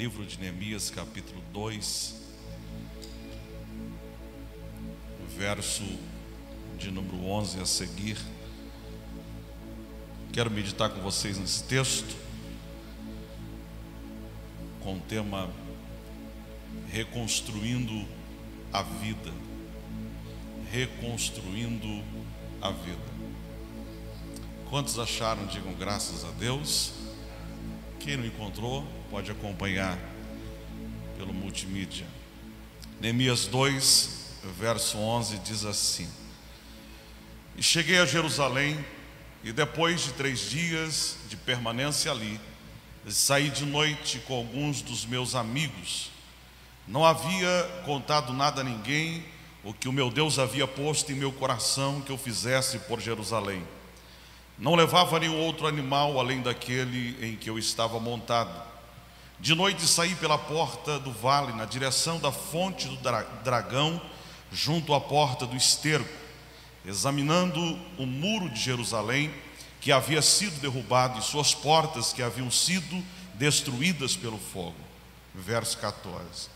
livro de Neemias, capítulo 2, verso de número 11 a seguir. Quero meditar com vocês nesse texto, com o tema Reconstruindo a Vida. Reconstruindo a Vida. Quantos acharam, digam graças a Deus. Quem não encontrou, pode acompanhar pelo multimídia. Neemias 2, verso 11 diz assim: E cheguei a Jerusalém, e depois de três dias de permanência ali, saí de noite com alguns dos meus amigos. Não havia contado nada a ninguém o que o meu Deus havia posto em meu coração que eu fizesse por Jerusalém. Não levava nenhum outro animal além daquele em que eu estava montado. De noite saí pela porta do vale, na direção da fonte do dragão, junto à porta do esterco, examinando o muro de Jerusalém, que havia sido derrubado, e suas portas que haviam sido destruídas pelo fogo. Verso 14.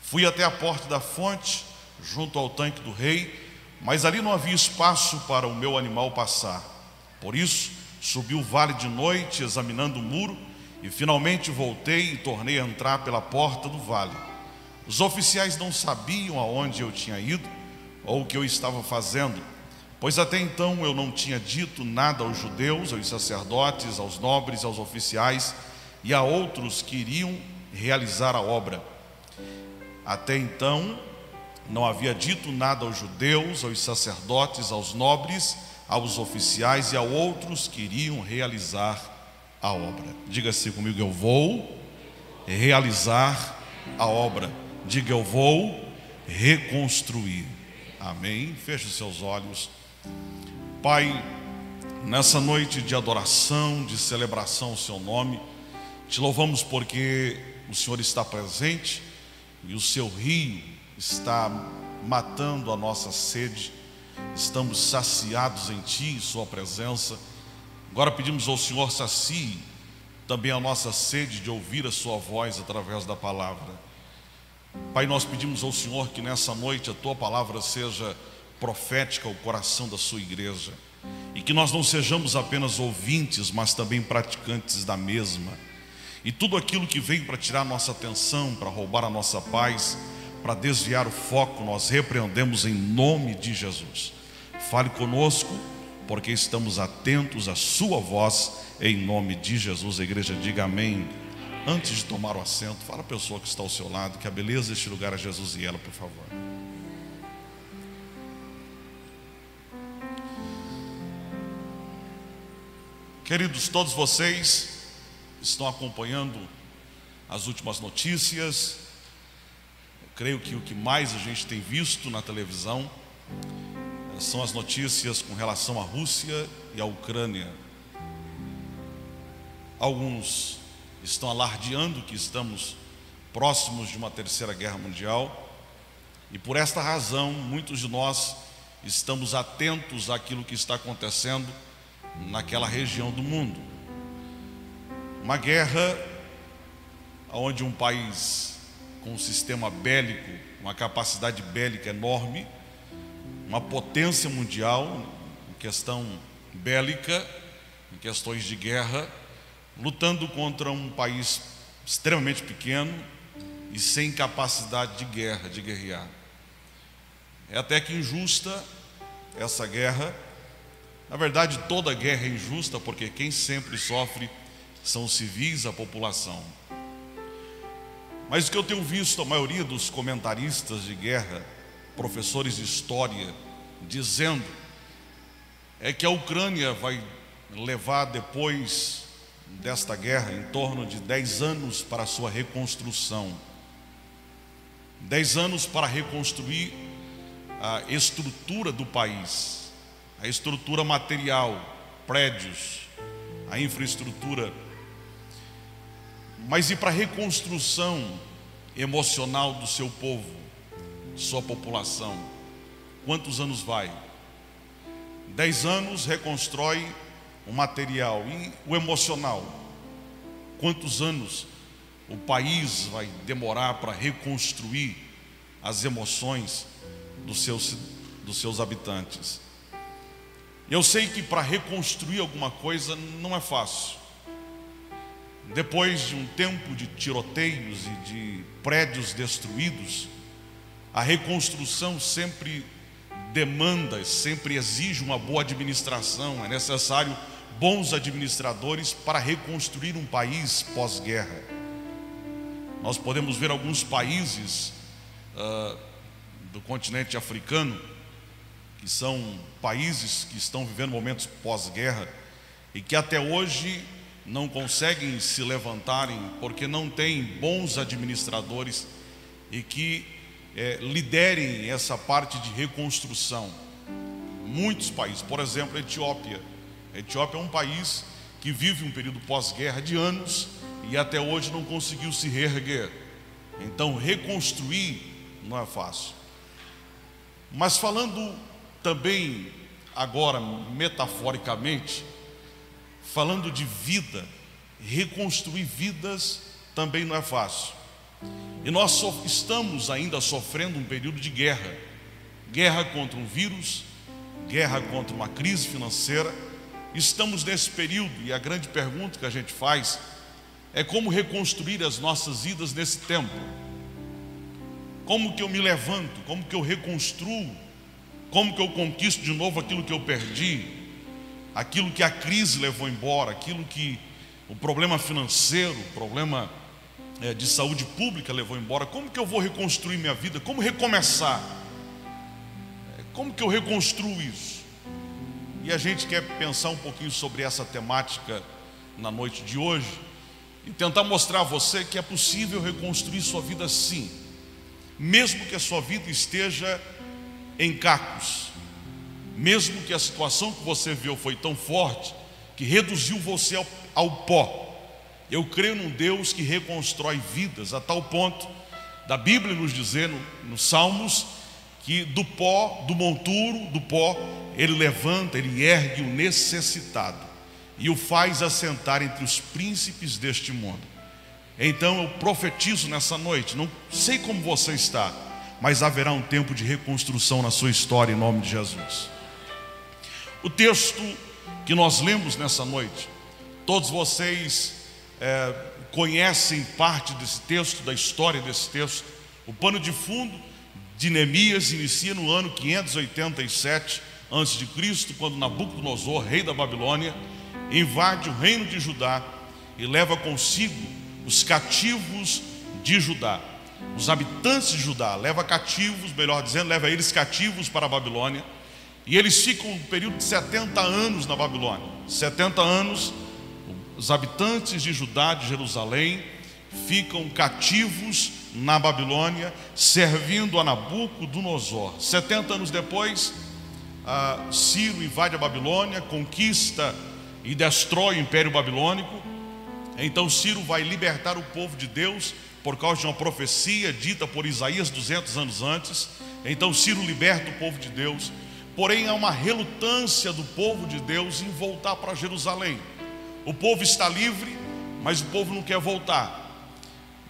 Fui até a porta da fonte, junto ao tanque do rei, mas ali não havia espaço para o meu animal passar. Por isso, subi o vale de noite, examinando o muro, e finalmente voltei e tornei a entrar pela porta do vale. Os oficiais não sabiam aonde eu tinha ido ou o que eu estava fazendo, pois até então eu não tinha dito nada aos judeus, aos sacerdotes, aos nobres, aos oficiais e a outros que iriam realizar a obra. Até então não havia dito nada aos judeus, aos sacerdotes, aos nobres aos oficiais e a outros que iriam realizar a obra. Diga-se comigo, eu vou realizar a obra. Diga, eu vou reconstruir. Amém. Feche seus olhos. Pai, nessa noite de adoração, de celebração ao seu nome, te louvamos porque o Senhor está presente e o seu rio está matando a nossa sede estamos saciados em Ti, em Sua presença. Agora pedimos ao Senhor sacie também a nossa sede de ouvir a Sua voz através da palavra. Pai, nós pedimos ao Senhor que nessa noite a Tua palavra seja profética ao coração da Sua igreja e que nós não sejamos apenas ouvintes, mas também praticantes da mesma. E tudo aquilo que vem para tirar nossa atenção, para roubar a nossa paz, para desviar o foco, nós repreendemos em nome de Jesus. Fale conosco, porque estamos atentos à Sua voz, em nome de Jesus. A igreja diga amém. Antes de tomar o assento, fala a pessoa que está ao seu lado que a beleza deste lugar é Jesus e ela, por favor. Queridos, todos vocês estão acompanhando as últimas notícias. Eu creio que o que mais a gente tem visto na televisão são as notícias com relação à Rússia e à Ucrânia. Alguns estão alardeando que estamos próximos de uma terceira guerra mundial, e por esta razão, muitos de nós estamos atentos àquilo que está acontecendo naquela região do mundo. Uma guerra onde um país com um sistema bélico, uma capacidade bélica enorme, uma potência mundial em questão bélica, em questões de guerra, lutando contra um país extremamente pequeno e sem capacidade de guerra, de guerrear. É até que injusta essa guerra. Na verdade, toda guerra é injusta, porque quem sempre sofre são os civis, a população. Mas o que eu tenho visto, a maioria dos comentaristas de guerra, professores de história dizendo é que a Ucrânia vai levar depois desta guerra em torno de 10 anos para sua reconstrução. 10 anos para reconstruir a estrutura do país, a estrutura material, prédios, a infraestrutura. Mas e para a reconstrução emocional do seu povo? Sua população. Quantos anos vai? Dez anos reconstrói o material e o emocional. Quantos anos o país vai demorar para reconstruir as emoções dos seus, dos seus habitantes. Eu sei que para reconstruir alguma coisa não é fácil. Depois de um tempo de tiroteios e de prédios destruídos, a reconstrução sempre demanda, sempre exige uma boa administração. É necessário bons administradores para reconstruir um país pós-guerra. Nós podemos ver alguns países uh, do continente africano que são países que estão vivendo momentos pós-guerra e que até hoje não conseguem se levantarem porque não têm bons administradores e que é, liderem essa parte de reconstrução. Muitos países, por exemplo, a Etiópia. A Etiópia é um país que vive um período pós-guerra de anos e até hoje não conseguiu se reerguer. Então, reconstruir não é fácil. Mas falando também, agora metaforicamente, falando de vida, reconstruir vidas também não é fácil. E nós estamos ainda sofrendo um período de guerra guerra contra um vírus, guerra contra uma crise financeira. Estamos nesse período e a grande pergunta que a gente faz é como reconstruir as nossas vidas nesse tempo. Como que eu me levanto? Como que eu reconstruo? Como que eu conquisto de novo aquilo que eu perdi? Aquilo que a crise levou embora, aquilo que o problema financeiro, o problema é, de saúde pública levou embora, como que eu vou reconstruir minha vida? Como recomeçar? É, como que eu reconstruo isso? E a gente quer pensar um pouquinho sobre essa temática na noite de hoje e tentar mostrar a você que é possível reconstruir sua vida sim, mesmo que a sua vida esteja em cacos, mesmo que a situação que você viu foi tão forte que reduziu você ao, ao pó. Eu creio num Deus que reconstrói vidas a tal ponto da Bíblia nos dizer no, nos Salmos que do pó, do monturo, do pó, ele levanta, ele ergue o necessitado e o faz assentar entre os príncipes deste mundo. Então eu profetizo nessa noite, não sei como você está, mas haverá um tempo de reconstrução na sua história em nome de Jesus. O texto que nós lemos nessa noite, todos vocês é, conhecem parte desse texto, da história desse texto. O pano de fundo de Neemias inicia no ano 587 a.C., quando Nabucodonosor, rei da Babilônia, invade o reino de Judá e leva consigo os cativos de Judá. Os habitantes de Judá leva cativos, melhor dizendo, leva eles cativos para a Babilônia. E eles ficam um período de 70 anos na Babilônia. 70 anos os habitantes de Judá, de Jerusalém, ficam cativos na Babilônia, servindo a Nabucodonosor. 70 anos depois, Ciro invade a Babilônia, conquista e destrói o Império Babilônico. Então Ciro vai libertar o povo de Deus por causa de uma profecia dita por Isaías 200 anos antes. Então Ciro liberta o povo de Deus. Porém, há uma relutância do povo de Deus em voltar para Jerusalém. O povo está livre, mas o povo não quer voltar.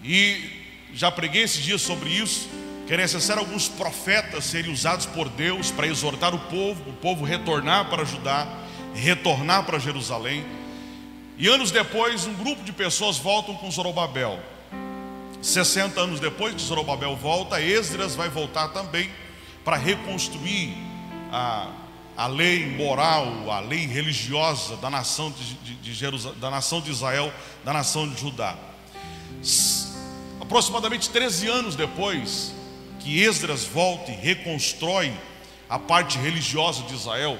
E já preguei esses dias sobre isso, que era necessário alguns profetas serem usados por Deus para exortar o povo, o povo retornar para Judá, retornar para Jerusalém. E anos depois, um grupo de pessoas voltam com Zorobabel. 60 anos depois que Zorobabel volta, Esdras vai voltar também para reconstruir a a lei moral, a lei religiosa da nação de, de, de da nação de Israel, da nação de Judá. Aproximadamente 13 anos depois que Esdras volta e reconstrói a parte religiosa de Israel,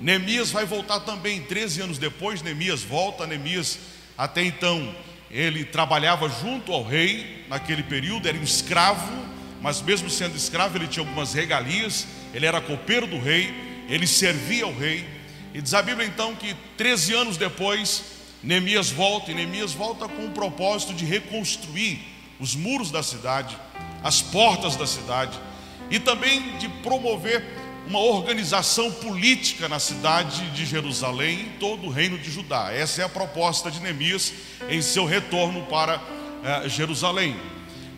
Neemias vai voltar também. 13 anos depois, Neemias volta. Neemias, até então, ele trabalhava junto ao rei naquele período, era um escravo, mas mesmo sendo escravo, ele tinha algumas regalias, ele era copeiro do rei ele servia ao rei. E diz a Bíblia então que 13 anos depois, Neemias volta, e Neemias volta com o propósito de reconstruir os muros da cidade, as portas da cidade, e também de promover uma organização política na cidade de Jerusalém e todo o reino de Judá. Essa é a proposta de Neemias em seu retorno para é, Jerusalém.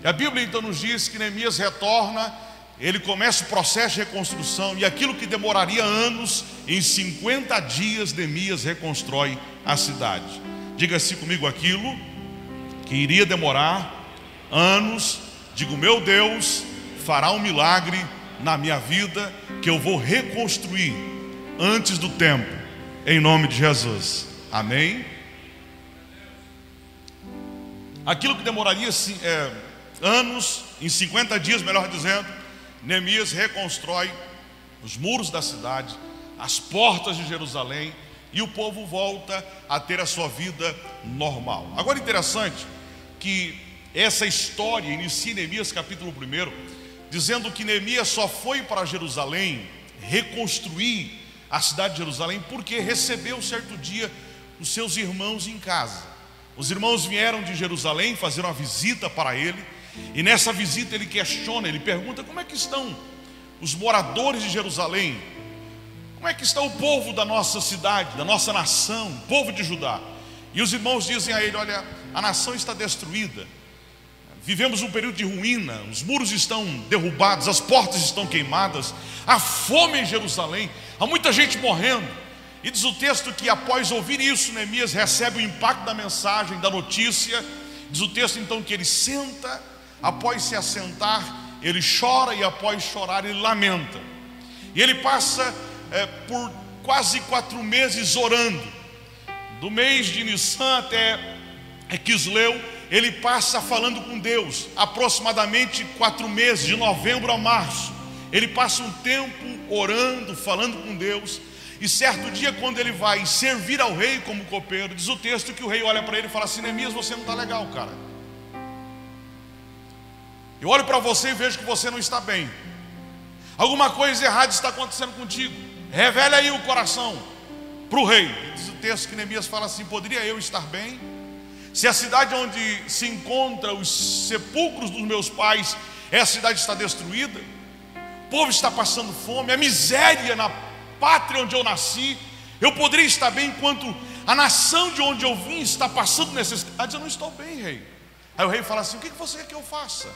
E a Bíblia então nos diz que Neemias retorna, ele começa o processo de reconstrução, e aquilo que demoraria anos, em 50 dias, Neemias reconstrói a cidade. Diga-se comigo aquilo que iria demorar anos, digo, meu Deus, fará um milagre na minha vida que eu vou reconstruir antes do tempo, em nome de Jesus. Amém? Aquilo que demoraria é, anos, em 50 dias, melhor dizendo, Neemias reconstrói os muros da cidade, as portas de Jerusalém, e o povo volta a ter a sua vida normal. Agora interessante que essa história inicia em Neemias capítulo 1, dizendo que Neemias só foi para Jerusalém reconstruir a cidade de Jerusalém porque recebeu certo dia os seus irmãos em casa. Os irmãos vieram de Jerusalém fazer uma visita para ele, e nessa visita ele questiona, ele pergunta: como é que estão os moradores de Jerusalém? Como é que está o povo da nossa cidade, da nossa nação, o povo de Judá? E os irmãos dizem a ele: olha, a nação está destruída, Vivemos um período de ruína, os muros estão derrubados, as portas estão queimadas, há fome em Jerusalém, há muita gente morrendo. E diz o texto que após ouvir isso, Neemias recebe o impacto da mensagem, da notícia. Diz o texto então que ele senta, após se assentar, ele chora e após chorar, ele lamenta. E ele passa é, por quase quatro meses orando, do mês de Nissan até Quisleu ele passa falando com Deus, aproximadamente quatro meses, de novembro a março. Ele passa um tempo orando, falando com Deus. E certo dia, quando ele vai servir ao rei como copeiro, diz o texto que o rei olha para ele e fala assim: Neemias, você não está legal, cara. Eu olho para você e vejo que você não está bem. Alguma coisa errada está acontecendo contigo. Revele aí o coração para o rei. Diz o texto que Neemias fala assim: Poderia eu estar bem? Se a cidade onde se encontra os sepulcros dos meus pais, essa cidade está destruída, o povo está passando fome, a miséria na pátria onde eu nasci, eu poderia estar bem enquanto a nação de onde eu vim está passando necessidades, eu não estou bem, rei. Aí o rei fala assim: o que você quer que eu faça?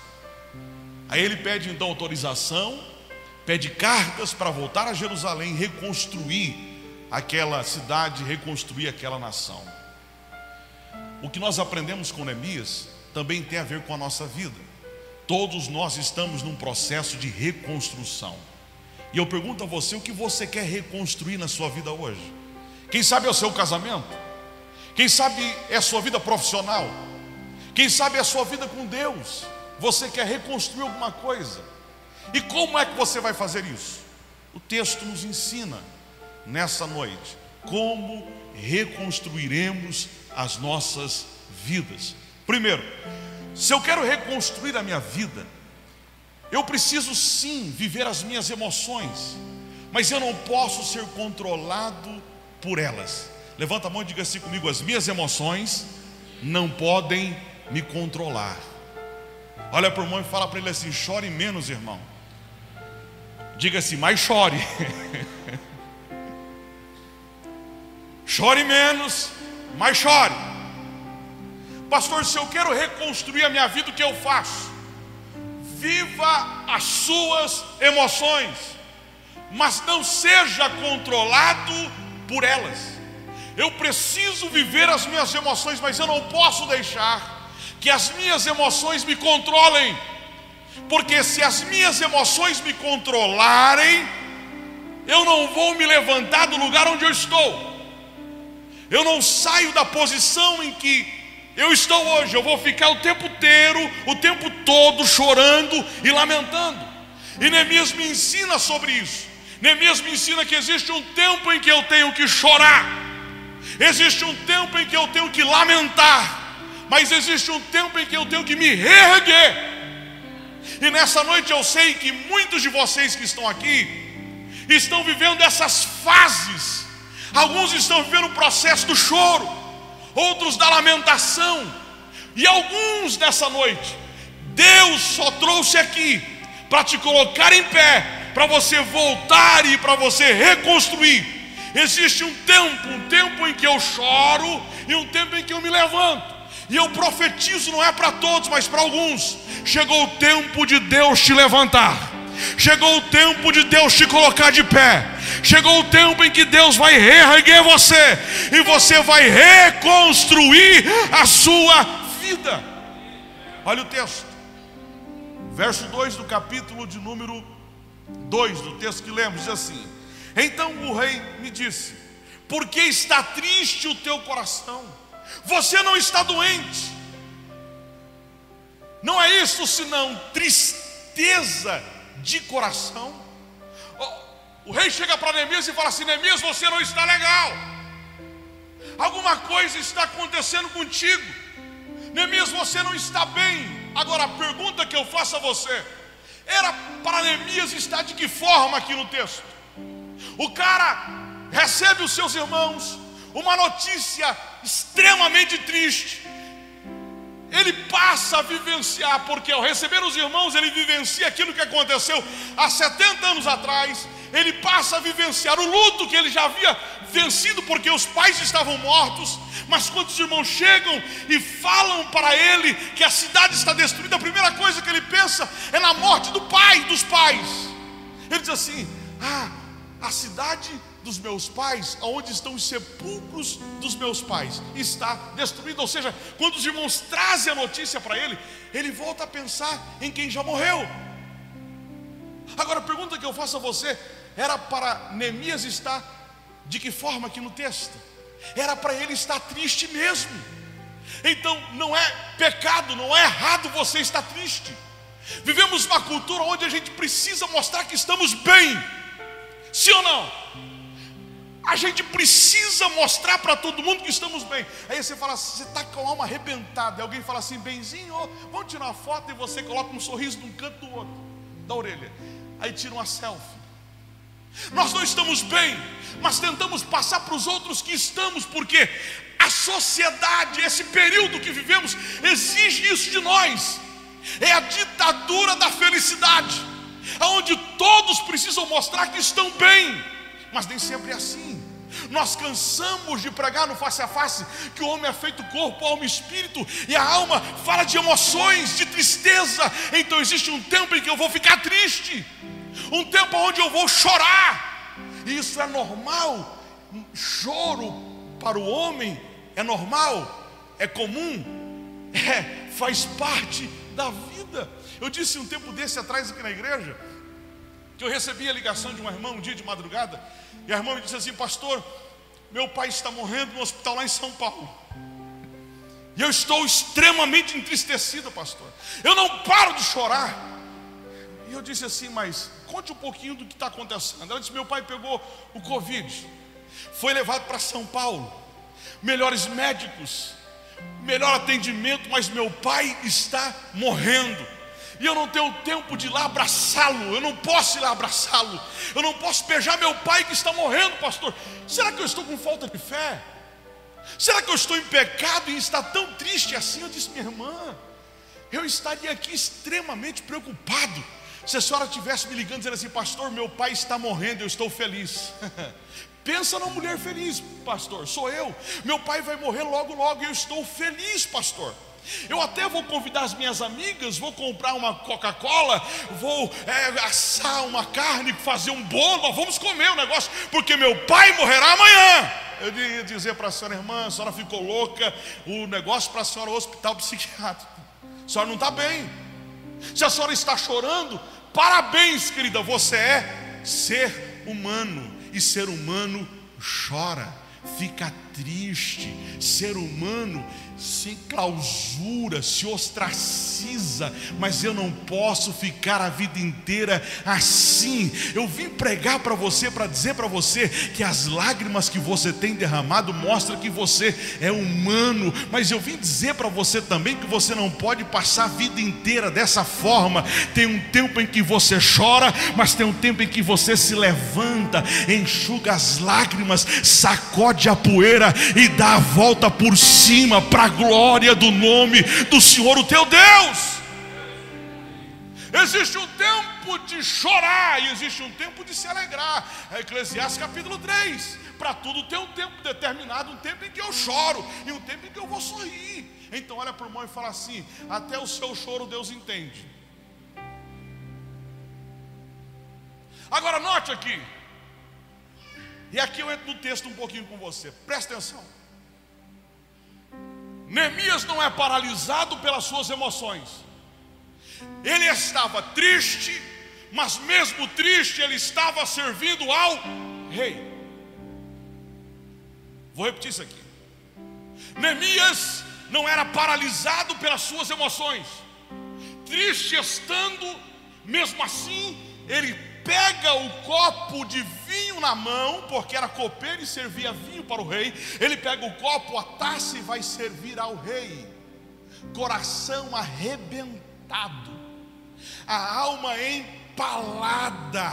Aí ele pede então autorização, pede cartas para voltar a Jerusalém, reconstruir aquela cidade, reconstruir aquela nação. O que nós aprendemos com Neemias também tem a ver com a nossa vida. Todos nós estamos num processo de reconstrução. E eu pergunto a você o que você quer reconstruir na sua vida hoje? Quem sabe é o seu casamento? Quem sabe é a sua vida profissional? Quem sabe é a sua vida com Deus? Você quer reconstruir alguma coisa? E como é que você vai fazer isso? O texto nos ensina nessa noite como reconstruiremos as nossas vidas. Primeiro, se eu quero reconstruir a minha vida, eu preciso sim viver as minhas emoções, mas eu não posso ser controlado por elas. Levanta a mão e diga assim comigo: as minhas emoções não podem me controlar. Olha para o irmão e fala para ele assim: chore menos, irmão. Diga assim, mas chore. chore menos, mas chore. Pastor, se eu quero reconstruir a minha vida, o que eu faço? Viva as suas emoções, mas não seja controlado por elas. Eu preciso viver as minhas emoções, mas eu não posso deixar que as minhas emoções me controlem, porque se as minhas emoções me controlarem, eu não vou me levantar do lugar onde eu estou. Eu não saio da posição em que eu estou hoje. Eu vou ficar o tempo inteiro, o tempo todo chorando e lamentando. E Neemias me ensina sobre isso. Neemias me ensina que existe um tempo em que eu tenho que chorar. Existe um tempo em que eu tenho que lamentar. Mas existe um tempo em que eu tenho que me reerguer. E nessa noite eu sei que muitos de vocês que estão aqui estão vivendo essas fases Alguns estão vivendo o processo do choro, outros da lamentação. E alguns nessa noite, Deus só trouxe aqui para te colocar em pé, para você voltar e para você reconstruir. Existe um tempo, um tempo em que eu choro e um tempo em que eu me levanto. E eu profetizo, não é para todos, mas para alguns. Chegou o tempo de Deus te levantar. Chegou o tempo de Deus te colocar de pé. Chegou o tempo em que Deus vai reerguer você. E você vai reconstruir a sua vida. Olha o texto. Verso 2 do capítulo de número 2 do texto que lemos, diz assim: Então o rei me disse: Por que está triste o teu coração? Você não está doente. Não é isso senão tristeza de coração. O rei chega para Neemias e fala assim: Neemias, você não está legal. Alguma coisa está acontecendo contigo. Neemias, você não está bem. Agora a pergunta que eu faço a você: era para Neemias estar de que forma aqui no texto? O cara recebe os seus irmãos, uma notícia extremamente triste. Ele passa a vivenciar, porque ao receber os irmãos, ele vivencia aquilo que aconteceu há 70 anos atrás. Ele passa a vivenciar o luto que ele já havia vencido, porque os pais estavam mortos. Mas quando os irmãos chegam e falam para ele que a cidade está destruída, a primeira coisa que ele pensa é na morte do pai, dos pais. Ele diz assim: Ah, a cidade dos meus pais, aonde estão os sepulcros dos meus pais, está destruído. Ou seja, quando os irmãos trazem a notícia para ele, ele volta a pensar em quem já morreu. Agora a pergunta que eu faço a você era para Neemias estar de que forma aqui no texto? Era para ele estar triste mesmo. Então não é pecado, não é errado você estar triste. Vivemos uma cultura onde a gente precisa mostrar que estamos bem. Sim ou não? A gente precisa mostrar para todo mundo que estamos bem. Aí você fala, você está com a alma arrebentada. Alguém fala assim, benzinho, vamos tirar uma foto e você coloca um sorriso de um canto do outro, da orelha. Aí tira uma selfie. Nós não estamos bem, mas tentamos passar para os outros que estamos, porque a sociedade, esse período que vivemos, exige isso de nós. É a ditadura da felicidade, onde todos precisam mostrar que estão bem, mas nem sempre é assim. Nós cansamos de pregar no face a face que o homem é feito corpo, alma e espírito, e a alma fala de emoções, de tristeza. Então existe um tempo em que eu vou ficar triste, um tempo onde eu vou chorar, e isso é normal. Choro para o homem é normal, é comum, é, faz parte da vida. Eu disse um tempo desse atrás aqui na igreja que eu recebi a ligação de uma irmã um dia de madrugada, e a irmã me disse assim: Pastor, meu pai está morrendo no hospital lá em São Paulo. E eu estou extremamente entristecida, pastor. Eu não paro de chorar. E eu disse assim, mas conte um pouquinho do que está acontecendo. Ela disse: Meu pai pegou o Covid, foi levado para São Paulo, melhores médicos, melhor atendimento, mas meu pai está morrendo e eu não tenho tempo de ir lá abraçá-lo, eu não posso ir lá abraçá-lo, eu não posso beijar meu pai que está morrendo, pastor. Será que eu estou com falta de fé? Será que eu estou em pecado e está tão triste assim? Eu disse, minha irmã, eu estaria aqui extremamente preocupado se a senhora tivesse me ligando dizendo assim, pastor, meu pai está morrendo, eu estou feliz. Pensa numa mulher feliz, pastor, sou eu. Meu pai vai morrer logo, logo, eu estou feliz, pastor. Eu até vou convidar as minhas amigas, vou comprar uma Coca-Cola, vou é, assar uma carne, fazer um bolo, vamos comer o negócio, porque meu pai morrerá amanhã. Eu ia dizer para a senhora, irmã, a senhora ficou louca, o negócio para a senhora é o hospital psiquiátrico. A senhora não está bem. Se a senhora está chorando, parabéns, querida, você é ser humano, e ser humano chora, fica triste. Ser humano se clausura, se ostraciza, mas eu não posso ficar a vida inteira assim. Eu vim pregar para você, para dizer para você que as lágrimas que você tem derramado mostram que você é humano, mas eu vim dizer para você também que você não pode passar a vida inteira dessa forma. Tem um tempo em que você chora, mas tem um tempo em que você se levanta, enxuga as lágrimas, sacode a poeira e dá a volta por cima para glória do nome do Senhor, o teu Deus. Existe um tempo de chorar e existe um tempo de se alegrar. É Eclesiastes capítulo 3. Para tudo tem um tempo determinado, um tempo em que eu choro e um tempo em que eu vou sorrir. Então olha para o irmão e fala assim: até o seu choro Deus entende. Agora note aqui. E aqui eu entro no texto um pouquinho com você. Presta atenção. Neemias não é paralisado pelas suas emoções. Ele estava triste, mas mesmo triste, ele estava servindo ao rei. Vou repetir isso aqui. Neemias não era paralisado pelas suas emoções. Triste estando, mesmo assim, ele pega o copo de vinho na mão, porque era copeiro e servia vinho para o rei. Ele pega o copo, a taça e vai servir ao rei. Coração arrebentado, a alma empalada,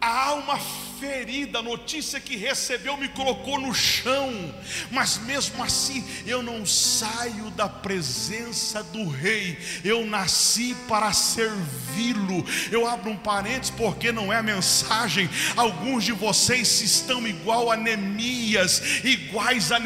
a alma ferida, a notícia que recebeu me colocou no chão, mas mesmo assim eu não saio da presença do Rei, eu nasci para servi-lo. Eu abro um parênteses porque não é mensagem. Alguns de vocês estão igual a Neemias, iguais a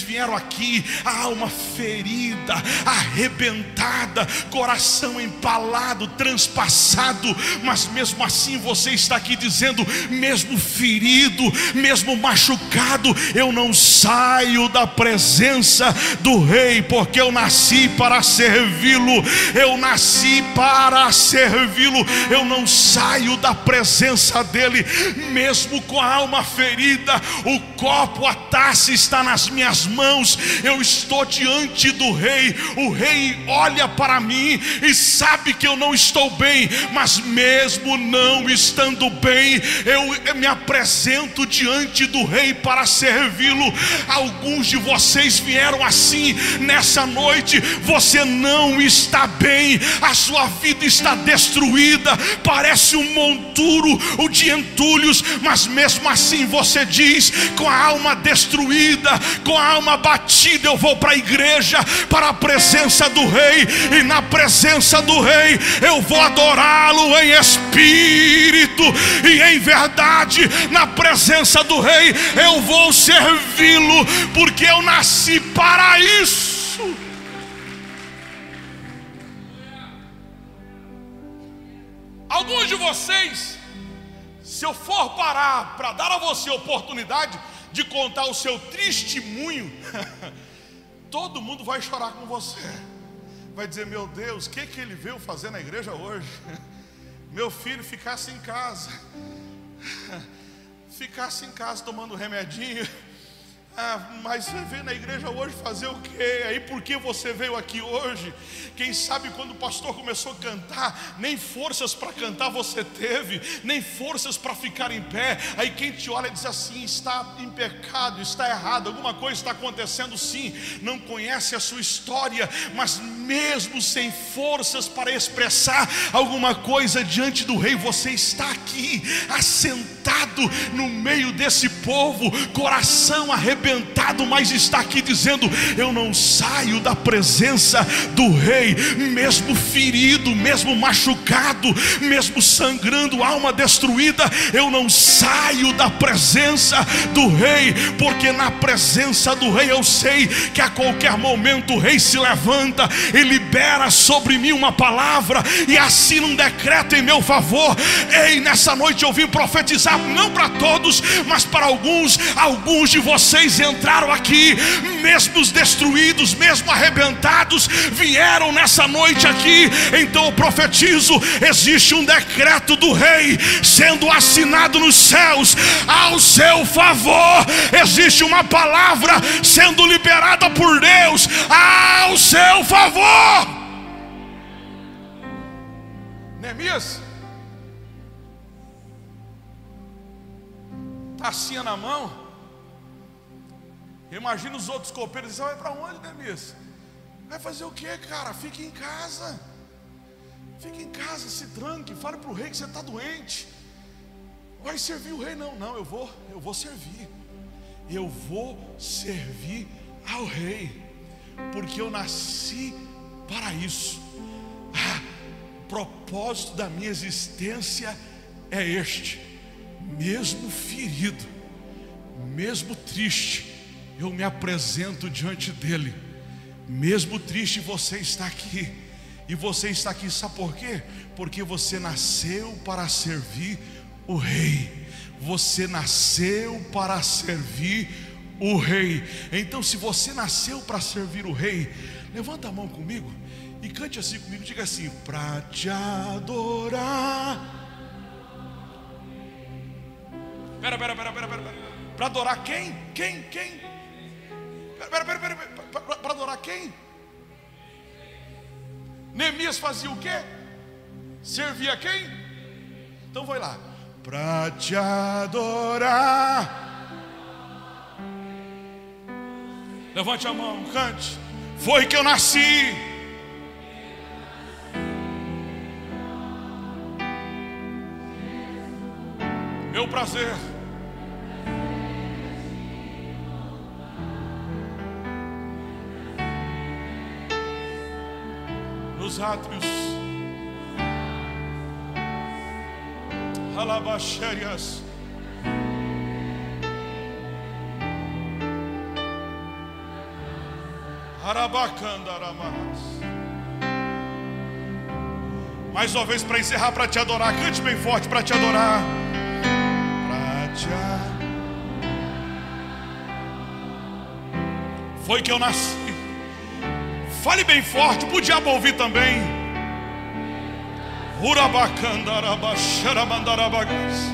vieram aqui, a alma ferida, arrebentada, coração empalado, transpassado, mas mesmo assim você está aqui dizendo, mesmo mesmo ferido, mesmo machucado, eu não saio da presença do Rei, porque eu nasci para servi-lo, eu nasci para servi-lo, eu não saio da presença dEle, mesmo com a alma ferida, o copo, a taça está nas minhas mãos, eu estou diante do Rei, o Rei olha para mim e sabe que eu não estou bem, mas mesmo não estando bem, eu me apresento diante do Rei para servi-lo. Alguns de vocês vieram assim nessa noite. Você não está bem, a sua vida está destruída, parece um monturo, o de entulhos, mas mesmo assim você diz: com a alma destruída, com a alma batida, eu vou para a igreja, para a presença do Rei, e na presença do Rei eu vou adorá-lo em espírito e em verdade na presença do Rei, eu vou servi-lo, porque eu nasci para isso. Alguns de vocês, se eu for parar para dar a você a oportunidade de contar o seu testemunho, todo mundo vai chorar com você. Vai dizer: Meu Deus, o que, que ele veio fazer na igreja hoje? Meu filho ficasse em casa ficasse em casa tomando remedinho. Ah, mas você veio na igreja hoje fazer o quê? Aí por que você veio aqui hoje? Quem sabe quando o pastor começou a cantar, nem forças para cantar você teve, nem forças para ficar em pé. Aí quem te olha diz assim: está em pecado, está errado, alguma coisa está acontecendo sim. Não conhece a sua história, mas mesmo sem forças para expressar alguma coisa diante do rei, você está aqui, assentado no meio desse povo, coração arrebentado, mas está aqui dizendo: Eu não saio da presença do rei, mesmo ferido, mesmo machucado, mesmo sangrando, alma destruída, eu não saio da presença do rei, porque na presença do rei eu sei que a qualquer momento o rei se levanta e libera sobre mim uma palavra e assina um decreto em meu favor. Ei, nessa noite eu vim profetizar, não para todos, mas para alguns. Alguns de vocês entraram aqui, mesmo destruídos, mesmo arrebentados, vieram nessa noite aqui. Então eu profetizo: existe um decreto do rei sendo assinado nos céus ao seu favor. Existe uma palavra sendo liberada por Deus ao seu favor. Neemias, tacinha na mão. Imagina os outros copeiros, você vai para onde, Neemias? Vai fazer o que, cara? Fique em casa. Fique em casa, se tranque, fale para o rei que você está doente. Vai servir o rei? Não, não, eu vou, eu vou servir. Eu vou servir ao rei, porque eu nasci para isso. Ah, propósito da minha existência é este: mesmo ferido, mesmo triste, eu me apresento diante dEle. Mesmo triste, você está aqui. E você está aqui, sabe por quê? Porque você nasceu para servir o Rei. Você nasceu para servir o Rei. Então, se você nasceu para servir o Rei, levanta a mão comigo e cante assim comigo. Diga assim: para te adorar. Pera, pera, pera, pera, pera. Para adorar quem? Quem? Quem? Pera, pera, pera. Para adorar quem? Neemias fazia o quê? Servia quem? Então vai lá. Para te adorar. Levante a mão, cante. Foi que eu nasci. Meu prazer. Nos átrios. Alabaxérias. Arabacandaramaras. Mais uma vez para encerrar, para te adorar. Cante bem forte para te adorar. Para te adorar. Foi que eu nasci. Fale bem forte, para o diabo ouvir também. Urabacandarabacharamandarabagás.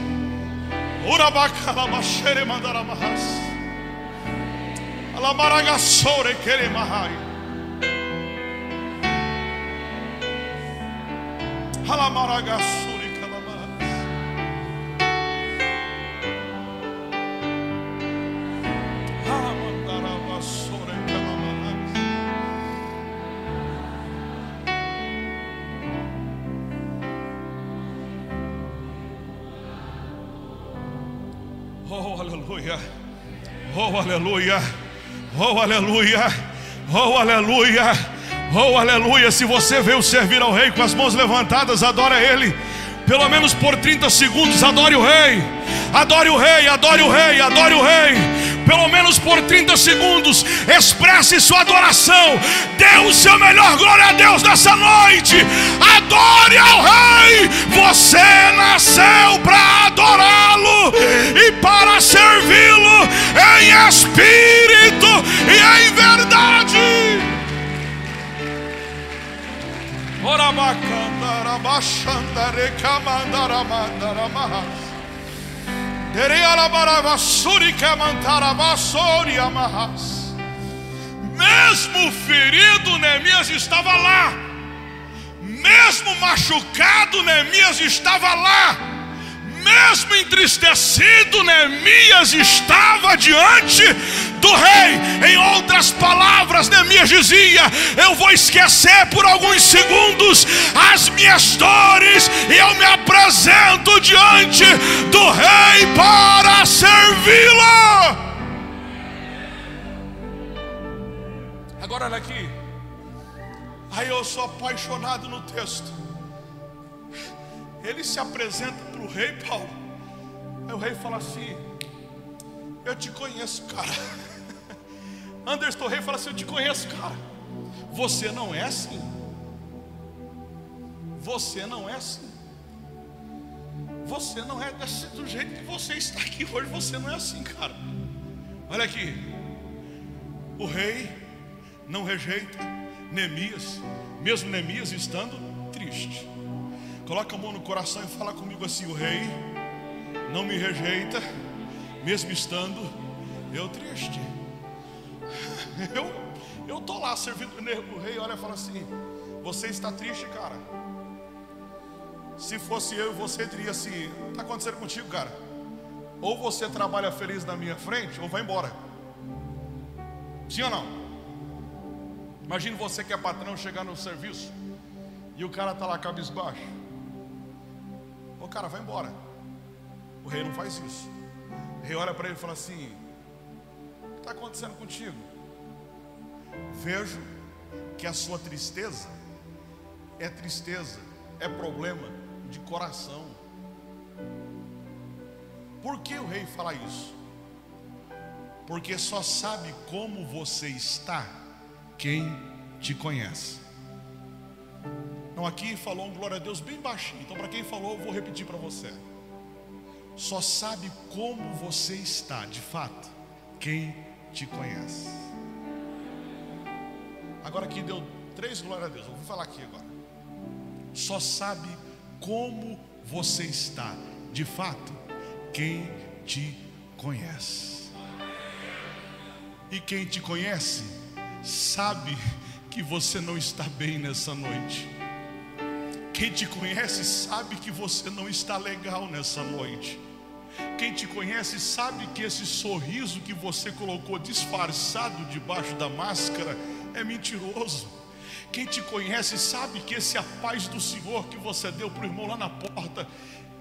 Oh, aleluia. Oh, aleluia. Oh, aleluia. Oh, aleluia. Se você veio servir ao Rei com as mãos levantadas, adora Ele. Pelo menos por 30 segundos, adore o Rei. Adore o Rei, adore o Rei, adore o Rei. Pelo menos por 30 segundos, expresse sua adoração. Dê o seu melhor glória a Deus nessa noite. Adore ao Rei. Você nasceu para Mesmo ferido, Neemias estava lá. Mesmo machucado, Neemias estava lá. Mesmo entristecido, Neemias estava diante do rei. Em outras palavras, Neemias dizia: Eu vou esquecer por alguns segundos as minhas dores e eu me apresento diante do rei para servi-lo. Agora olha aqui. Aí eu sou apaixonado no texto. Ele se apresenta para o rei Paulo. Aí o rei fala assim: Eu te conheço, cara. Anderson, rei fala assim: Eu te conheço, cara. Você não é assim. Você não é assim. Você não é desse, do jeito que você está aqui hoje. Você não é assim, cara. Olha aqui. O rei não rejeita Neemias, mesmo Neemias estando triste. Coloca a mão no coração e fala comigo assim: o rei não me rejeita, mesmo estando eu triste. Eu eu tô lá servindo o rei, olha e fala assim: você está triste, cara? Se fosse eu, você diria assim: está acontecendo contigo, cara? Ou você trabalha feliz na minha frente, ou vai embora. Sim ou não? Imagine você que é patrão chegar no serviço e o cara está lá cabisbaixo. Ô cara, vai embora. O rei não faz isso. O rei olha para ele e fala assim: O que está acontecendo contigo? Vejo que a sua tristeza é tristeza é problema de coração. Por que o rei fala isso? Porque só sabe como você está quem te conhece. Não, aqui falou um glória a Deus bem baixinho. Então, para quem falou, eu vou repetir para você. Só sabe como você está, de fato, quem te conhece. Agora aqui deu três glória a Deus. Eu vou falar aqui agora. Só sabe como você está, de fato, quem te conhece. E quem te conhece sabe que você não está bem nessa noite. Quem te conhece sabe que você não está legal nessa noite. Quem te conhece sabe que esse sorriso que você colocou disfarçado debaixo da máscara é mentiroso. Quem te conhece sabe que esse a paz do Senhor que você deu para o irmão lá na porta,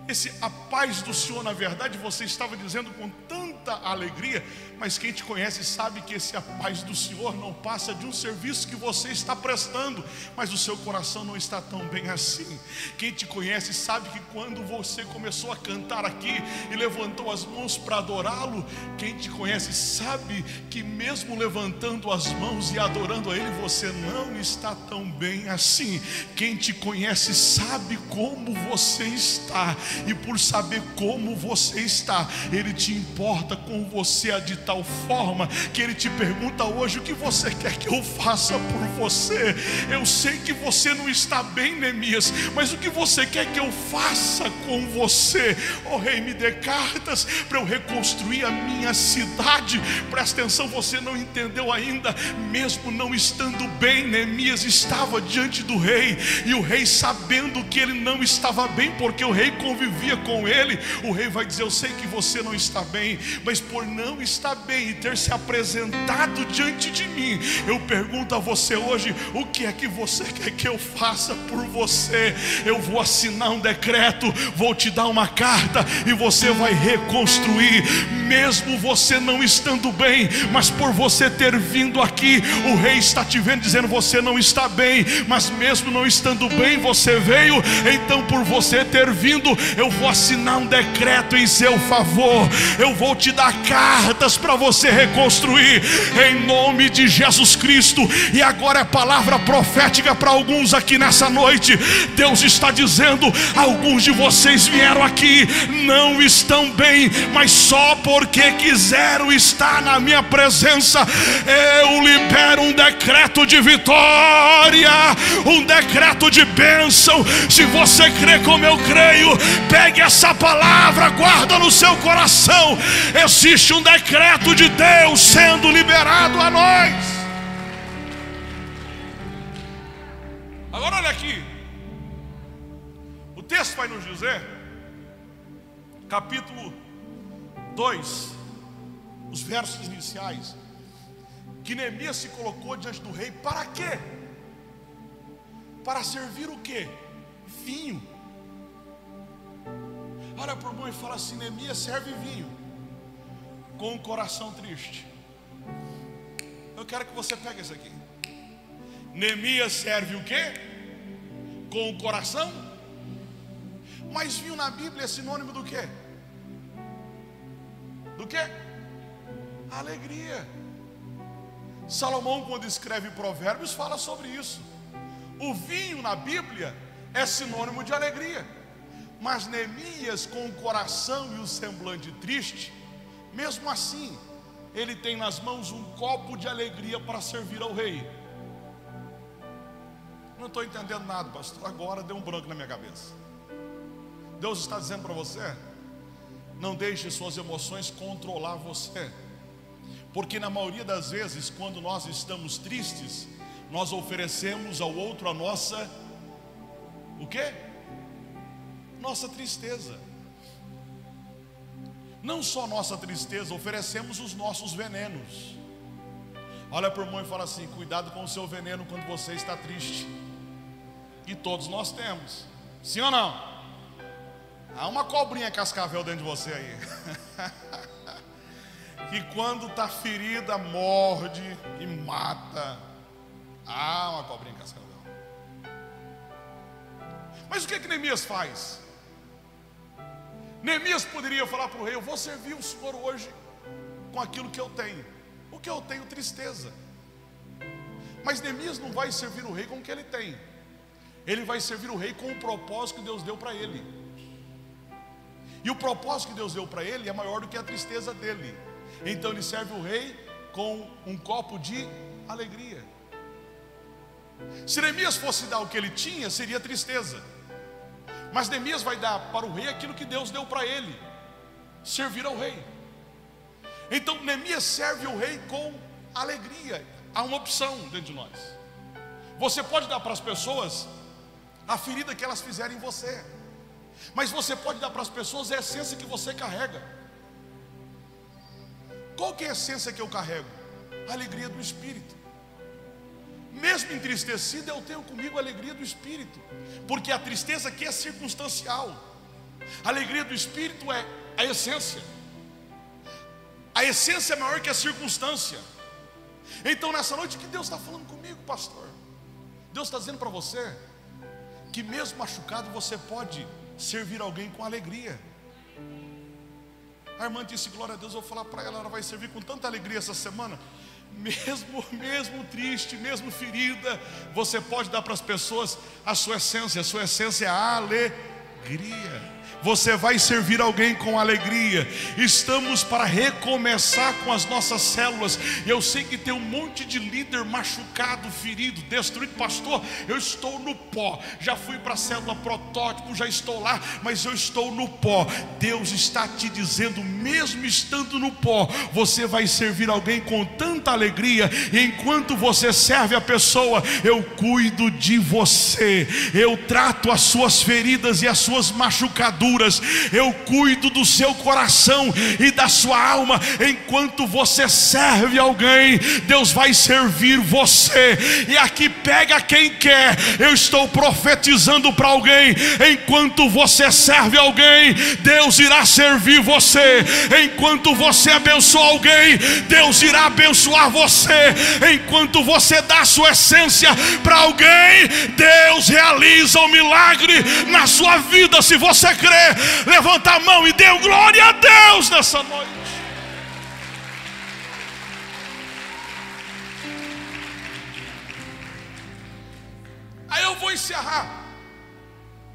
esse a paz do Senhor, na verdade, você estava dizendo com tanta alegria, mas quem te conhece sabe que esse a paz do Senhor não passa de um serviço que você está prestando, mas o seu coração não está tão bem assim. Quem te conhece sabe que quando você começou a cantar aqui e levantou as mãos para adorá-lo, quem te conhece sabe que mesmo levantando as mãos e adorando a Ele, você não está tão bem assim. Quem te conhece sabe como você está, e por saber como você está, Ele te importa com você de tal forma que ele te pergunta hoje: o que você quer que eu faça por você? Eu sei que você não está bem, Neemias, mas o que você quer que eu faça com você? Oh rei, me dê cartas para eu reconstruir a minha cidade. Presta atenção, você não entendeu ainda, mesmo não estando bem, Neemias estava diante do rei, e o rei, sabendo que ele não estava bem, porque o rei convivia com ele, o rei vai dizer: Eu sei que você não está bem, mas por não estar bem e ter se apresentado diante de mim, eu pergunto a você hoje: o que é que você quer que eu faça por você? Eu vou assinar um decreto, vou te dar uma carta e você vai reconstruir, mesmo você não estando bem, mas por você ter vindo aqui, o rei está te vendo dizendo: você não está bem, mas mesmo não estando bem, você veio, então por você ter vindo, eu vou assinar um decreto em seu favor, eu vou te dar cartas para você reconstruir, em nome de Jesus Cristo. E agora é palavra profética para alguns aqui nessa noite. Deus está dizendo: alguns de vocês vieram aqui, não estão bem, mas só porque quiseram estar na minha presença, eu libero um decreto de vitória, um decreto de bênção. Se você crê como eu creio, pegue essa palavra, guarda no seu coração. Existe um decreto de Deus sendo liberado a nós. Agora olha aqui. O texto vai nos dizer, capítulo 2, os versos iniciais, que Neemias se colocou diante do rei para quê? Para servir o quê? Vinho. Olha para o irmão e fala assim: Neemias serve vinho com um coração triste. Eu quero que você pegue isso aqui. Neemias serve o quê? Com o coração. Mas vinho na Bíblia é sinônimo do quê? Do quê? Alegria. Salomão, quando escreve Provérbios, fala sobre isso. O vinho na Bíblia é sinônimo de alegria. Mas Neemias, com o coração e o semblante triste, mesmo assim, ele tem nas mãos um copo de alegria para servir ao rei. Não estou entendendo nada, pastor. Agora deu um branco na minha cabeça. Deus está dizendo para você: não deixe suas emoções controlar você. Porque na maioria das vezes, quando nós estamos tristes, nós oferecemos ao outro a nossa o quê? Nossa tristeza. Não só nossa tristeza, oferecemos os nossos venenos. Olha para o irmão e fala assim: cuidado com o seu veneno quando você está triste. E todos nós temos. Sim ou não? Há uma cobrinha cascavel dentro de você aí. que quando está ferida, morde e mata. Há uma cobrinha cascavel. Mas o que, que Neemias faz? Neemias poderia falar para o rei: Eu vou servir o Senhor hoje com aquilo que eu tenho. O que eu tenho, tristeza. Mas Neemias não vai servir o rei com o que ele tem. Ele vai servir o rei com o propósito que Deus deu para ele. E o propósito que Deus deu para ele é maior do que a tristeza dele. Então ele serve o rei com um copo de alegria. Se Neemias fosse dar o que ele tinha, seria tristeza. Mas Neemias vai dar para o rei aquilo que Deus deu para ele: servir ao rei. Então Neemias serve o rei com alegria. Há uma opção dentro de nós. Você pode dar para as pessoas a ferida que elas fizerem em você, mas você pode dar para as pessoas a essência que você carrega. Qual que é a essência que eu carrego? A alegria do Espírito. Mesmo entristecido, eu tenho comigo a alegria do Espírito, porque a tristeza aqui é circunstancial, a alegria do Espírito é a essência, a essência é maior que a circunstância. Então, nessa noite, que Deus está falando comigo, pastor? Deus está dizendo para você que, mesmo machucado, você pode servir alguém com alegria. A irmã disse: Glória a Deus, eu vou falar para ela, ela vai servir com tanta alegria essa semana mesmo, mesmo triste, mesmo ferida, você pode dar para as pessoas a sua essência, a sua essência é a alegria você vai servir alguém com alegria. Estamos para recomeçar com as nossas células. Eu sei que tem um monte de líder machucado, ferido, destruído. Pastor, eu estou no pó. Já fui para a célula protótipo, já estou lá, mas eu estou no pó. Deus está te dizendo, mesmo estando no pó, você vai servir alguém com tanta alegria. E enquanto você serve a pessoa, eu cuido de você. Eu trato as suas feridas e as suas machucaduras eu cuido do seu coração e da sua alma. Enquanto você serve alguém, Deus vai servir você. E aqui pega quem quer. Eu estou profetizando para alguém. Enquanto você serve alguém, Deus irá servir você. Enquanto você abençoa alguém, Deus irá abençoar você. Enquanto você dá sua essência para alguém, Deus realiza o milagre na sua vida. Se você crê levanta a mão e dê glória a Deus nessa noite. Aí eu vou encerrar,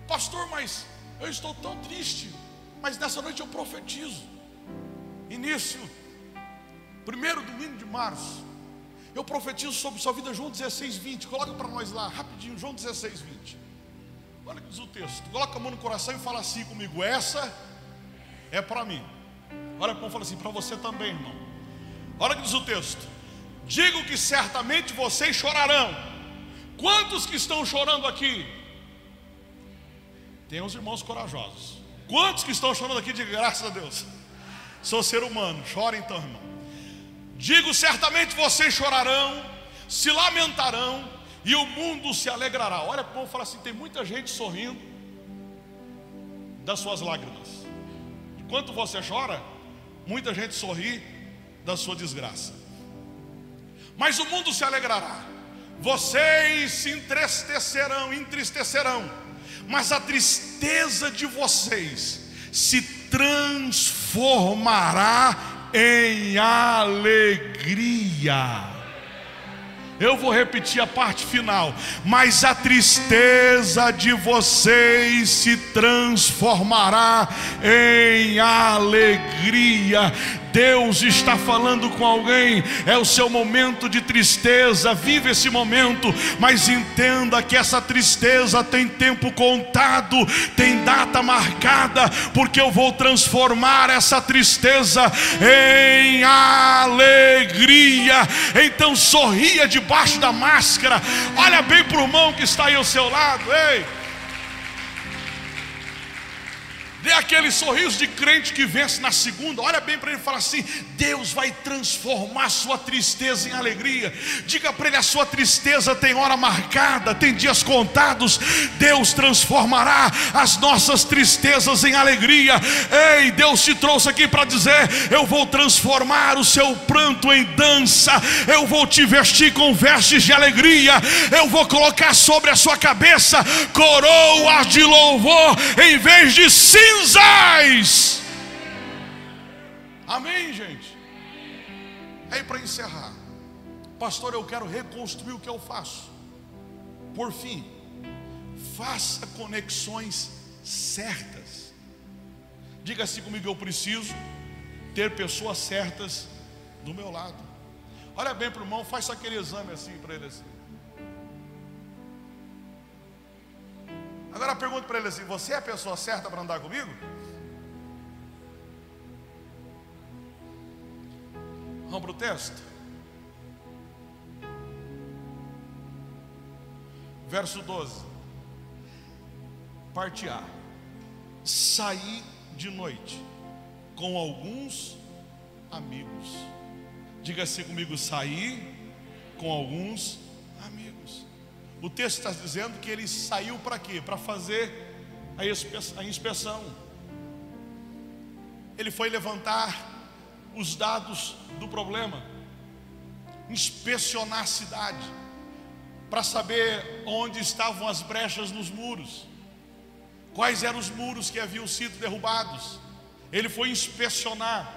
pastor, mas eu estou tão triste, mas nessa noite eu profetizo. Início, primeiro domingo de março, eu profetizo sobre sua vida, João 16, 20. Coloca para nós lá, rapidinho, João 16, 20. Olha que diz o texto. Coloca a mão no coração e fala assim comigo: essa é para mim. Olha como fala assim, para você também, irmão. Olha que diz o texto. Digo que certamente vocês chorarão. Quantos que estão chorando aqui? Tem uns irmãos corajosos. Quantos que estão chorando aqui de graças a Deus? Sou ser humano, chora então, irmão. Digo certamente vocês chorarão, se lamentarão, e o mundo se alegrará. Olha como fala assim: tem muita gente sorrindo das suas lágrimas. Enquanto você chora, muita gente sorri da sua desgraça. Mas o mundo se alegrará. Vocês se entristecerão, entristecerão, mas a tristeza de vocês se transformará em alegria. Eu vou repetir a parte final. Mas a tristeza de vocês se transformará em alegria. Deus está falando com alguém, é o seu momento de tristeza, vive esse momento, mas entenda que essa tristeza tem tempo contado, tem data marcada, porque eu vou transformar essa tristeza em alegria. Então sorria debaixo da máscara, olha bem para o irmão que está aí ao seu lado, ei. Dê aquele sorriso de crente que vence na segunda. Olha bem para ele e fala assim: Deus vai transformar sua tristeza em alegria. Diga para ele: a sua tristeza tem hora marcada, tem dias contados. Deus transformará as nossas tristezas em alegria. Ei, Deus te trouxe aqui para dizer: Eu vou transformar o seu pranto em dança. Eu vou te vestir com vestes de alegria. Eu vou colocar sobre a sua cabeça coroa de louvor em vez de cinza cinzas. Amém, gente? Aí para encerrar, pastor, eu quero reconstruir o que eu faço. Por fim, faça conexões certas. Diga assim comigo: eu preciso ter pessoas certas do meu lado. Olha bem para o irmão, faz aquele exame assim para ele assim. Agora pergunto para ele assim: Você é a pessoa certa para andar comigo? Vamos para o texto. Verso 12. Parte A. Saí de noite com alguns amigos. Diga assim comigo: saí com alguns o texto está dizendo que ele saiu para quê? Para fazer a inspeção. Ele foi levantar os dados do problema, inspecionar a cidade, para saber onde estavam as brechas nos muros, quais eram os muros que haviam sido derrubados. Ele foi inspecionar,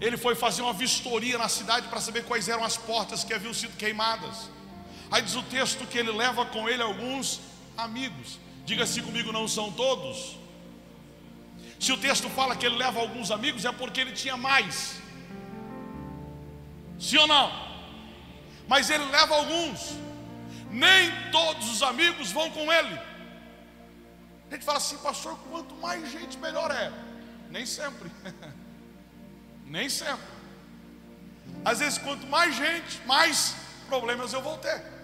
ele foi fazer uma vistoria na cidade para saber quais eram as portas que haviam sido queimadas. Aí diz o texto que ele leva com ele alguns amigos. Diga-se comigo, não são todos. Se o texto fala que ele leva alguns amigos, é porque ele tinha mais. Sim ou não? Mas ele leva alguns. Nem todos os amigos vão com ele. A gente fala assim, pastor, quanto mais gente, melhor é. Nem sempre. Nem sempre. Às vezes, quanto mais gente, mais problemas eu vou ter.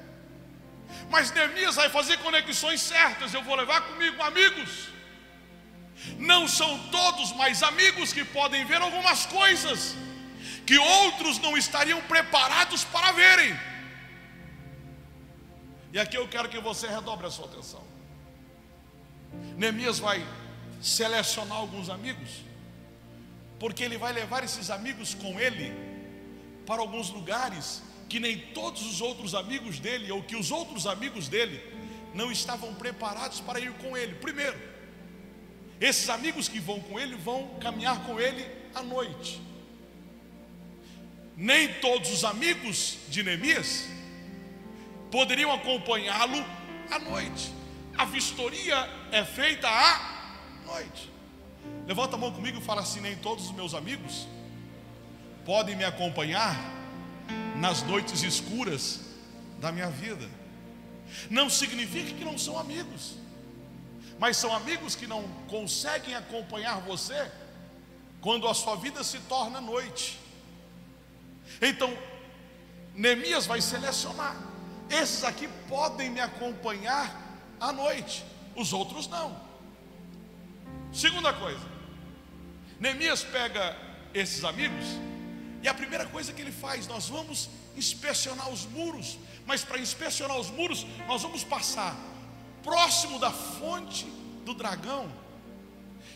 Mas Neemias vai fazer conexões certas. Eu vou levar comigo amigos. Não são todos, mas amigos que podem ver algumas coisas que outros não estariam preparados para verem. E aqui eu quero que você redobre a sua atenção. Neemias vai selecionar alguns amigos, porque ele vai levar esses amigos com ele para alguns lugares que nem todos os outros amigos dele, ou que os outros amigos dele, não estavam preparados para ir com ele. Primeiro, esses amigos que vão com ele vão caminhar com ele à noite. Nem todos os amigos de Neemias poderiam acompanhá-lo à noite. A vistoria é feita à noite. Levanta a mão comigo e fala assim: nem todos os meus amigos podem me acompanhar nas noites escuras da minha vida. Não significa que não são amigos, mas são amigos que não conseguem acompanhar você quando a sua vida se torna noite. Então, Neemias vai selecionar: esses aqui podem me acompanhar à noite, os outros não. Segunda coisa, Neemias pega esses amigos e a primeira coisa que ele faz, nós vamos inspecionar os muros, mas para inspecionar os muros, nós vamos passar próximo da fonte do dragão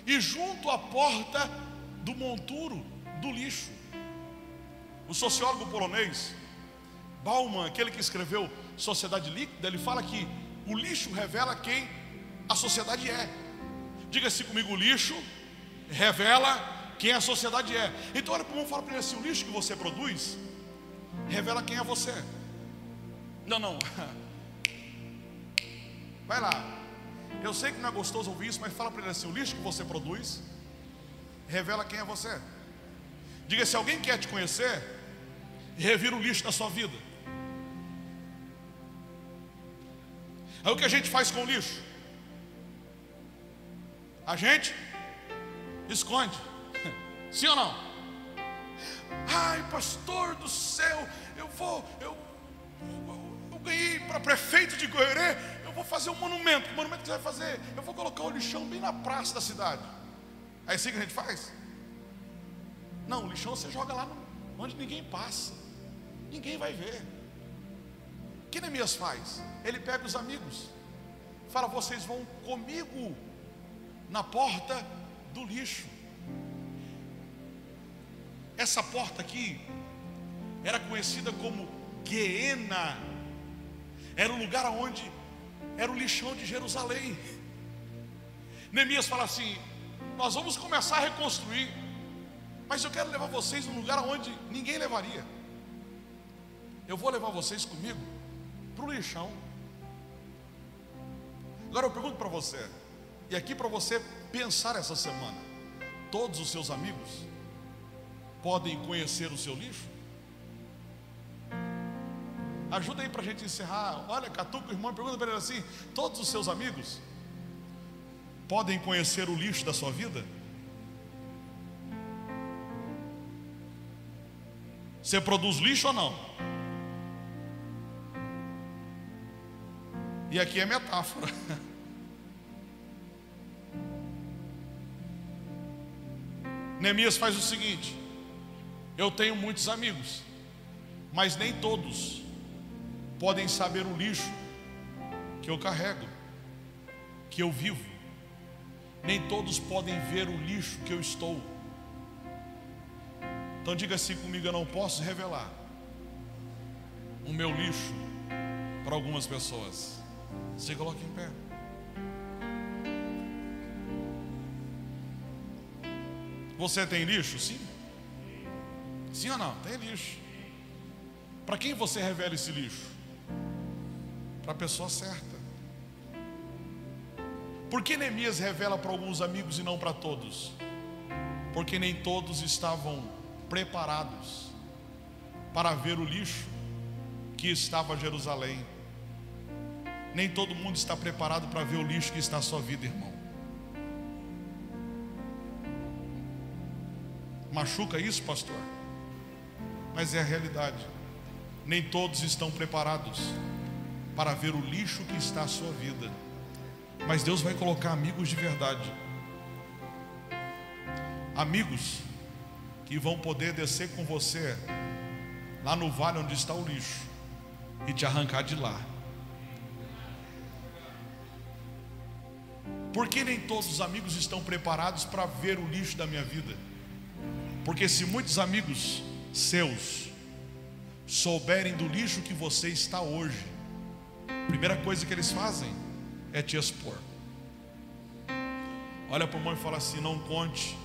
e junto à porta do monturo do lixo. O sociólogo polonês Bauman, aquele que escreveu Sociedade Líquida, ele fala que o lixo revela quem a sociedade é. Diga-se comigo, o lixo revela quem a sociedade é. Então olha para o irmão e fala para ele assim: o lixo que você produz revela quem é você. Não, não. Vai lá. Eu sei que não é gostoso ouvir isso, mas fala para ele assim: o lixo que você produz revela quem é você. Diga se alguém quer te conhecer, revira o lixo da sua vida. Aí o que a gente faz com o lixo? A gente esconde. Sim ou não? Ai, pastor do céu, eu vou, eu, eu, eu ganhei para prefeito de Goiânia, eu vou fazer um monumento. Que monumento que você vai fazer? Eu vou colocar o lixão bem na praça da cidade. É assim que a gente faz? Não, o lixão você joga lá onde ninguém passa. Ninguém vai ver. O que Neemias faz? Ele pega os amigos, fala: vocês vão comigo na porta do lixo. Essa porta aqui era conhecida como Guiena, era o lugar onde era o lixão de Jerusalém. Neemias fala assim: Nós vamos começar a reconstruir, mas eu quero levar vocês num lugar onde ninguém levaria. Eu vou levar vocês comigo para o lixão. Agora eu pergunto para você, e aqui para você pensar essa semana: todos os seus amigos podem conhecer o seu lixo? Ajuda aí para a gente encerrar. Olha, Catuca, irmão pergunta para ele assim: todos os seus amigos podem conhecer o lixo da sua vida? Você produz lixo ou não? E aqui é metáfora. Neemias faz o seguinte: eu tenho muitos amigos, mas nem todos podem saber o lixo que eu carrego, que eu vivo. Nem todos podem ver o lixo que eu estou. Então diga assim comigo: eu não posso revelar o meu lixo para algumas pessoas. Se coloque em pé. Você tem lixo? Sim. Sim ou não? Tem lixo. Para quem você revela esse lixo? Para a pessoa certa. Por que Neemias revela para alguns amigos e não para todos? Porque nem todos estavam preparados para ver o lixo que estava Jerusalém. Nem todo mundo está preparado para ver o lixo que está na sua vida, irmão. Machuca isso, pastor? Mas é a realidade. Nem todos estão preparados para ver o lixo que está na sua vida. Mas Deus vai colocar amigos de verdade. Amigos que vão poder descer com você lá no vale onde está o lixo e te arrancar de lá. Porque nem todos os amigos estão preparados para ver o lixo da minha vida? Porque se muitos amigos seus souberem do lixo que você está hoje, a primeira coisa que eles fazem é te expor. Olha para o irmão e fala assim: não conte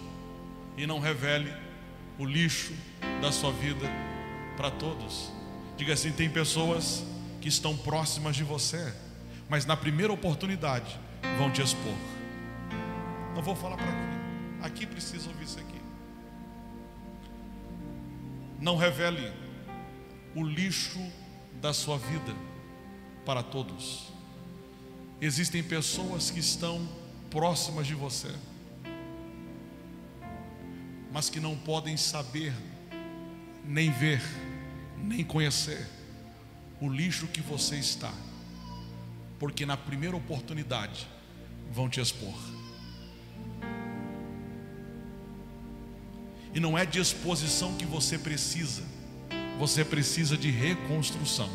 e não revele o lixo da sua vida para todos. Diga assim: tem pessoas que estão próximas de você, mas na primeira oportunidade vão te expor. Não vou falar para aqui, aqui precisa ouvir isso aqui. Não revele o lixo da sua vida para todos. Existem pessoas que estão próximas de você, mas que não podem saber, nem ver, nem conhecer o lixo que você está, porque na primeira oportunidade vão te expor. E não é de exposição que você precisa, você precisa de reconstrução,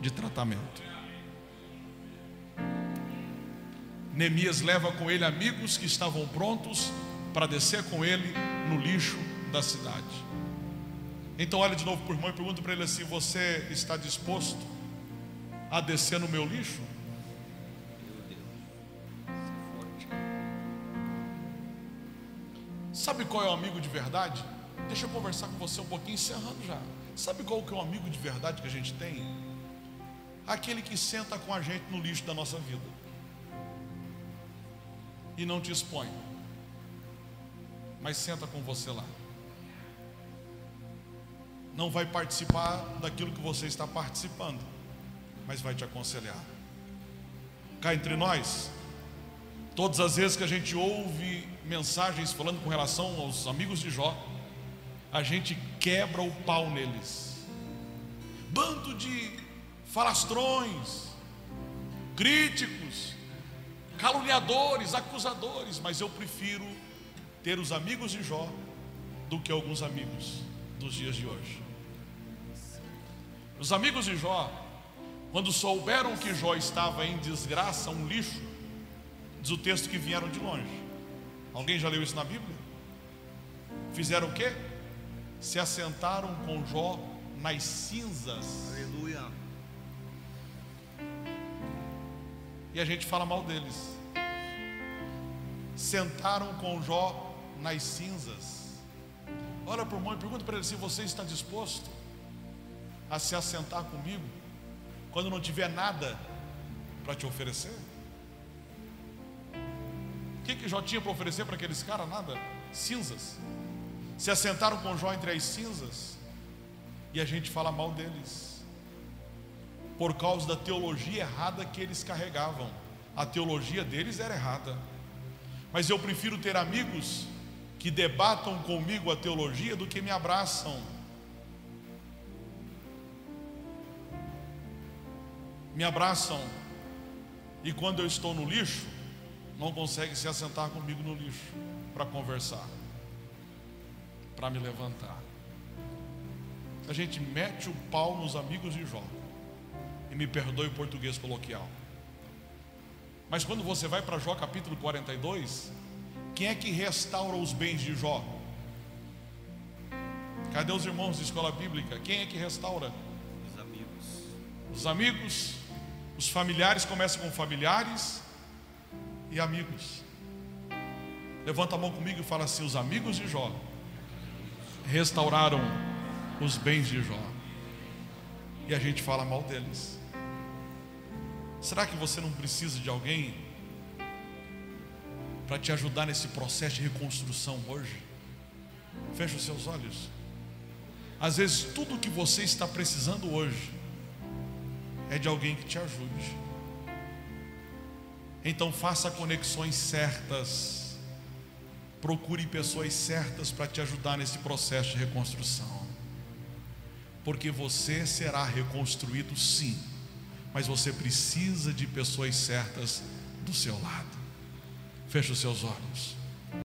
de tratamento. Neemias leva com ele amigos que estavam prontos para descer com ele no lixo da cidade. Então olha de novo o irmão e pergunta para ele assim: Você está disposto a descer no meu lixo? Sabe qual é o amigo de verdade? Deixa eu conversar com você um pouquinho, encerrando já. Sabe qual que é o amigo de verdade que a gente tem? Aquele que senta com a gente no lixo da nossa vida e não te expõe, mas senta com você lá. Não vai participar daquilo que você está participando, mas vai te aconselhar. Cá entre nós, todas as vezes que a gente ouve mensagens falando com relação aos amigos de Jó, a gente quebra o pau neles. Bando de falastrões, críticos, caluniadores, acusadores, mas eu prefiro ter os amigos de Jó do que alguns amigos dos dias de hoje. Os amigos de Jó, quando souberam que Jó estava em desgraça, um lixo, diz o texto que vieram de longe. Alguém já leu isso na Bíblia? Fizeram o quê? Se assentaram com Jó nas cinzas. Aleluia. E a gente fala mal deles. Sentaram com Jó nas cinzas. Olha para o irmão e pergunta para ele se você está disposto a se assentar comigo quando não tiver nada para te oferecer. O que, que Jó tinha para oferecer para aqueles caras? Nada. Cinzas. Se assentaram com Jó entre as cinzas e a gente fala mal deles por causa da teologia errada que eles carregavam. A teologia deles era errada. Mas eu prefiro ter amigos que debatam comigo a teologia do que me abraçam. Me abraçam e quando eu estou no lixo, não conseguem se assentar comigo no lixo para conversar, para me levantar. A gente mete o pau nos amigos de Jó. E me perdoe o português coloquial. Mas quando você vai para Jó capítulo 42, quem é que restaura os bens de Jó? Cadê os irmãos de escola bíblica? Quem é que restaura? Os amigos. Os amigos, os familiares começam com familiares e amigos. Levanta a mão comigo e fala assim: os amigos de Jó restauraram os bens de Jó. E a gente fala mal deles. Será que você não precisa de alguém para te ajudar nesse processo de reconstrução hoje? Feche os seus olhos. Às vezes, tudo que você está precisando hoje é de alguém que te ajude. Então, faça conexões certas. Procure pessoas certas para te ajudar nesse processo de reconstrução. Porque você será reconstruído sim mas você precisa de pessoas certas do seu lado. Feche os seus olhos.